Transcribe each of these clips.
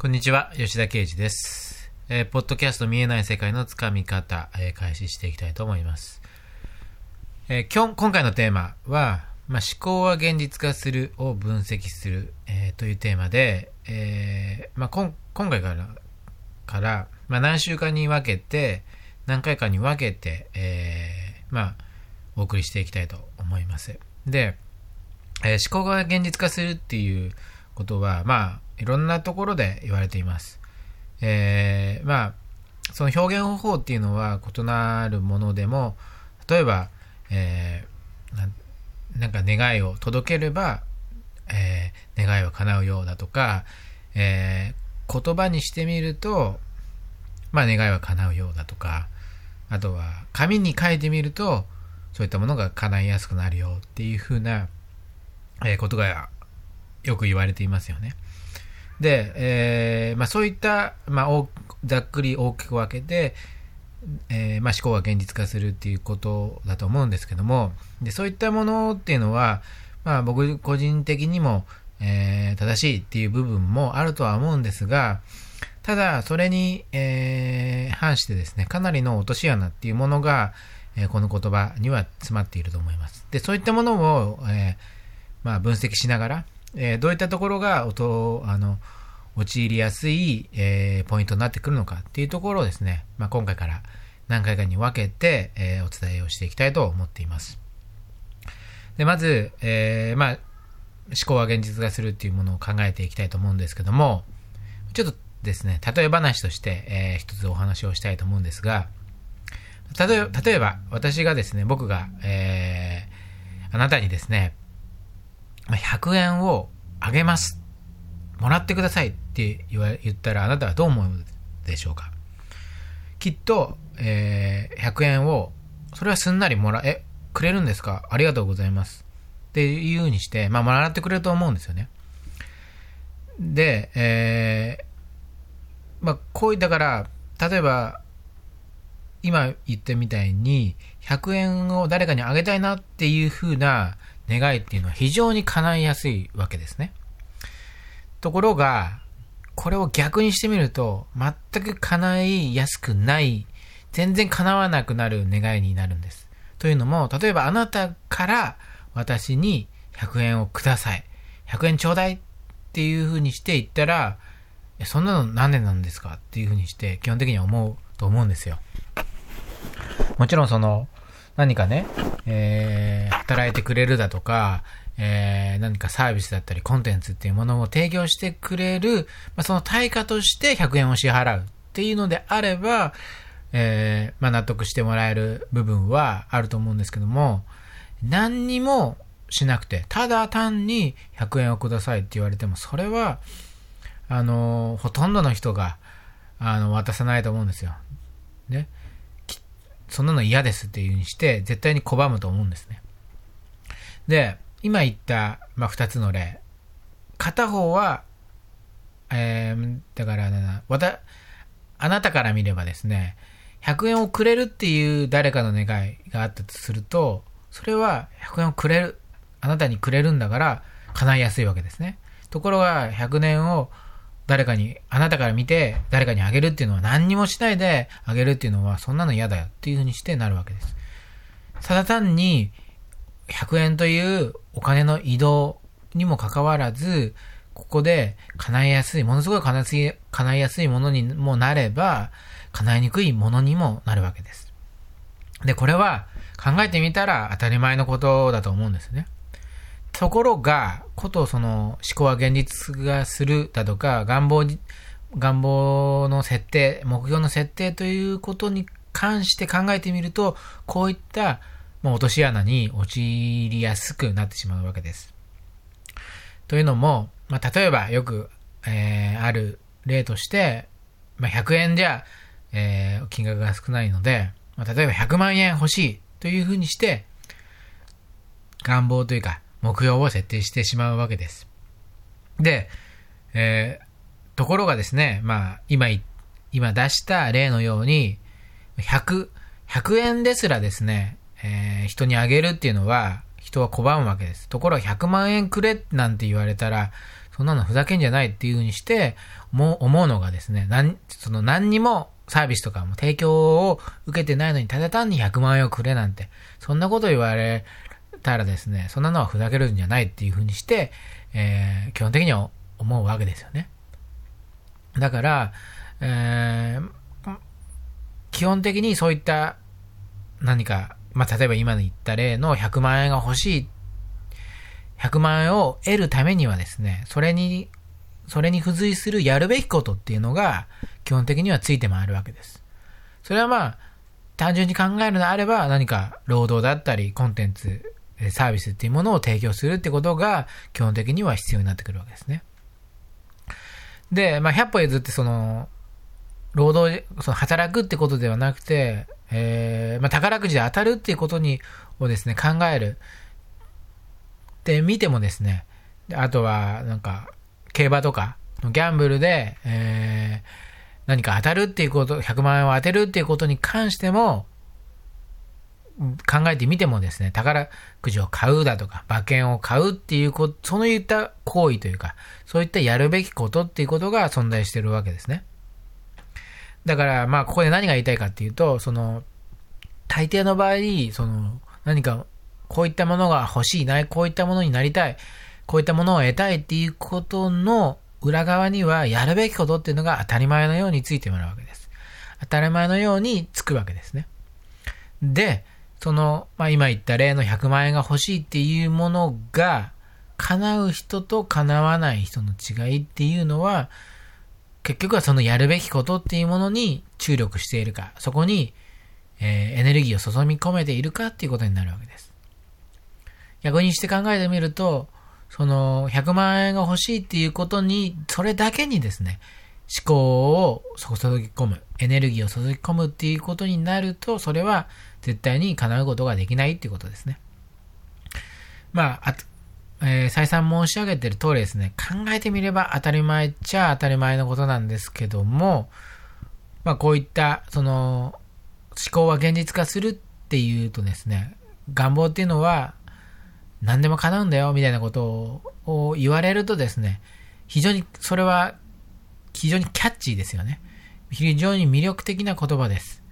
こんにちは、吉田啓二です。えーポッドキャスト見えない世界のつかみ方、えー開始していきたいと思います。えー今日今回のテーマは、まあ、思考は現実化するを分析する、えというテーマで、えまあ、今回からから、まあ、何週間に分けて、何回かに分けて、えまあ、お送りしていきたいと思います。で、え思考が現実化するっていうことは、まあ、いろんなところで言われています。えーまあ、その表現方法っていうのは異なるものでも、例えば、えーなんなんか願いを届ければ、えー願いは叶うようだとか、えー言葉にしてみると、まあ願いは叶うようだとか、あとは紙に書いてみると、そういったものが叶いやすくなるよっていうふうな、えことがよく言われていますよね。で、えーまあ、そういった、まあ、ざっくり大きく分けて、えーまあ、思考が現実化するっていうことだと思うんですけどもでそういったものっていうのは、まあ、僕個人的にも、えー正しいっていう部分もあるとは思うんですがただそれに、えー反してですねかなりの落とし穴っていうものが、えーこの言葉には詰まっていると思いますでそういったものを、えーまあ、分析しながら、えーどういったところが音あの陥りやすい、えーポイントになってくるのかっていうところをですね、まあ、今回から何回かに分けて、えーお伝えをしていきたいと思っています。でまず、えまあ、思考は現実化するっていうものを考えていきたいと思うんですけども、ちょっとですね、例え話として、えー一つお話をしたいと思うんですが、例えば、私がですね、僕が、えあなたにですね、100円をあげます。もらってくださいって言ったら、あなたはどう思うでしょうかきっと、えー100円を、それはすんなりもらえ、くれるんですか？ありがとうございます。っていうふうにして、まあ、もらってくれると思うんですよね。で、えーまあ、こういだから、例えば、今言ったみたいに、100円を誰かにあげたいなっていう風な願いっていうのは非常に叶いやすいわけですね。ところが、これを逆にしてみると、全く叶いやすくない、全然叶わなくなる願いになるんです。というのも、例えばあなたから私に100円をください。100円ちょうだいっていう風にして言ったら、そんなの何でなんですか？っていう風にして基本的には思うと思うんですよ。もちろんその、何かね、えー働いてくれるだとか、えー何かサービスだったりコンテンツっていうものを提供してくれる、まあ、その対価として100円を支払うっていうのであれば、えーまあ、納得してもらえる部分はあると思うんですけども、何にもしなくて、ただ単に100円をくださいって言われても、それは、あのほとんどの人が、あの、渡さないと思うんですよ。ね。そんなの嫌ですっていう風にして、絶対に拒むと思うんですね。で、今言った、まあ、二つの例。片方は、えー、だからな、わた、あなたから見ればですね、100円をくれるっていう誰かの願いがあったとすると、それは100円をくれる、あなたにくれるんだから叶いやすいわけですね。ところが、100年を誰かに、あなたから見て誰かにあげるっていうのは何にもしないであげるっていうのはそんなの嫌だよっていう風にしてなるわけです。ただ単に100円というお金の移動にもかかわらず、ここで叶いやすい、ものすごい叶いやすいものにもなれば、叶いにくいものにもなるわけです。で、これは考えてみたら当たり前のことだと思うんですね。ところが、ことその思考は現実化するだとか、願望に、願望の設定、目標の設定ということに関して考えてみると、こういったまあ落とし穴に陥りやすくなってしまうわけです。というのも、まあ、例えばよく、えーある例として、まあ、100円じゃ、えー金額が少ないので、まあ、例えば100万円欲しいというふうにして、願望というか目標を設定してしまうわけです。で、えーところがですね、まあ、今、今出した例のように、100、100円ですらですね、えー人にあげるっていうのは、人は拒むわけです。ところが100万円くれなんて言われたら、そんなのふざけんじゃないっていうふうにして、もう思うのがですね、なんその何にもサービスとかも提供を受けてないのに、ただ単に100万円をくれなんて、そんなこと言われたらですね、そんなのはふざけるんじゃないっていうふうにして、えー、基本的には思うわけですよね。だから、えー、基本的にそういった何か、まあ、例えば今の言った例の100万円が欲しい、100万円を得るためにはですね、それに、それに付随するやるべきことっていうのが、基本的にはついて回るわけです。それはまあ、単純に考えるのであれば、何か労働だったり、コンテンツ、サービスっていうものを提供するってことが、基本的には必要になってくるわけですね。で、まあ、100歩譲ってその、労働、その働くってことではなくて、えー、まあ、宝くじで当たるっていうことに、をですね、考える。で、見てもですね、あとは、なんか、競馬とか、ギャンブルで、えー、何か当たるっていうこと、100万円を当てるっていうことに関しても、考えてみてもですね、宝くじを買うだとか、馬券を買うっていうこと、そういった行為というか、そういったやるべきことっていうことが存在してるわけですね。だから、まあ、ここで何が言いたいかっていうと、その、大抵の場合、その、何か、こういったものが欲しいない、こういったものになりたい、こういったものを得たいっていうことの裏側には、やるべきことっていうのが当たり前のようについてもらうわけです。当たり前のようにつくわけですね。で、その、まあ、今言った例の100万円が欲しいっていうものが、叶う人と叶わない人の違いっていうのは、結局はそのやるべきことっていうものに注力しているか、そこに、えー、エネルギーを注ぎ込めているかっていうことになるわけです。逆にして考えてみると、その100万円が欲しいっていうことに、それだけにですね、思考を注ぎ込む、エネルギーを注ぎ込むっていうことになると、それは絶対に叶うことができないっていうことですね。まあ、あえー、再三申し上げてる通りですね、考えてみれば当たり前っちゃ当たり前のことなんですけども、まあこういった、その、思考は現実化するっていうとですね、願望っていうのは何でも叶うんだよみたいなことを言われるとですね、非常にそれは非常にキャッチーですよね。非常に魅力的な言葉です。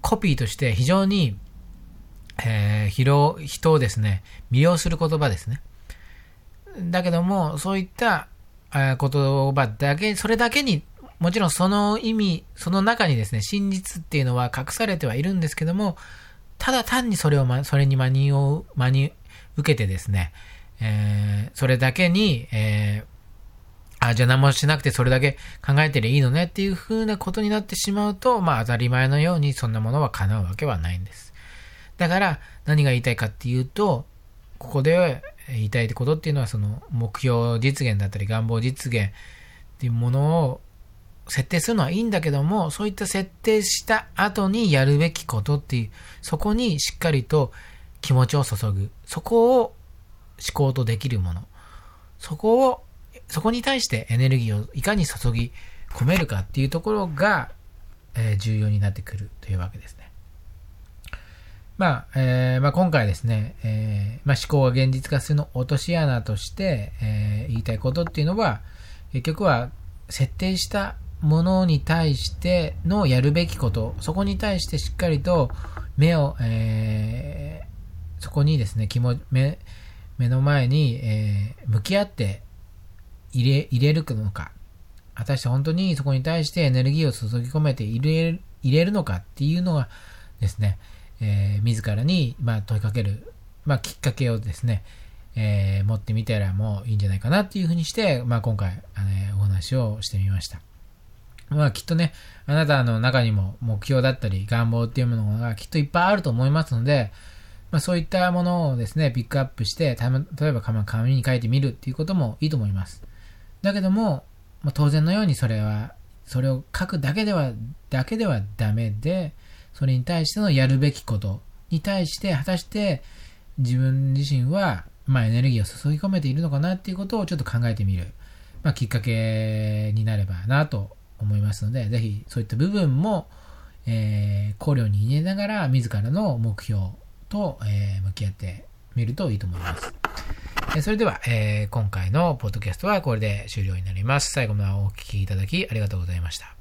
コピーとして非常に、えー、人をですね、魅了する言葉ですね。だけども、そういった言葉だけ、それだけに、もちろんその意味、その中にですね、真実っていうのは隠されてはいるんですけども、ただ単にそれを、ま、それに真にを、真に受けてですね、えー、それだけに、えー、あ、じゃあ何もしなくてそれだけ考えてりゃいいのねっていう風なことになってしまうと、まあ当たり前のようにそんなものは叶うわけはないんです。だから何が言いたいかっていうと、ここで言いたいことっていうのはその目標実現だったり願望実現っていうものを設定するのはいいんだけども、そういった設定した後にやるべきことっていう、そこにしっかりと気持ちを注ぐ。そこを思考とできるもの。そこをそこに対してエネルギーをいかに注ぎ込めるかっていうところが、えー、重要になってくるというわけですね。まあ、えー、まあ、今回ですね、えー、まあ、思考が現実化するの落とし穴として、え言いたいことっていうのは、結局は設定したものに対してのやるべきこと、そこに対してしっかりと目を、えそこにですね、気も目目の前に、え向き合って入れ、入れるのか、果たして本当にそこに対してエネルギーを注ぎ込めて入れ入れるのかっていうのがですね、えー、自らに、まあ、問いかける、まあ、きっかけをですね、えー、持ってみたらもういいんじゃないかなっていうふうにして、まあ、今回、あのお話をしてみました。まあ、きっとね、あなたの中にも目標だったり願望っていうものがきっといっぱいあると思いますので、まあ、そういったものをですね、ピックアップして、例えば紙に書いてみるっていうこともいいと思います。だけども、まあ、当然のようにそれは、それを書くだけでは、だけではダメで、それに対してのやるべきことに対して、果たして自分自身は、まあ、エネルギーを注ぎ込めているのかなっていうことをちょっと考えてみる、まあ、きっかけになればなと思いますので、ぜひそういった部分も、えー、考慮に入れながら、自らの目標と、えー、向き合ってみるといいと思います。それでは、えー今回のポッドキャストはこれで終了になります。最後までお聴きいただきありがとうございました。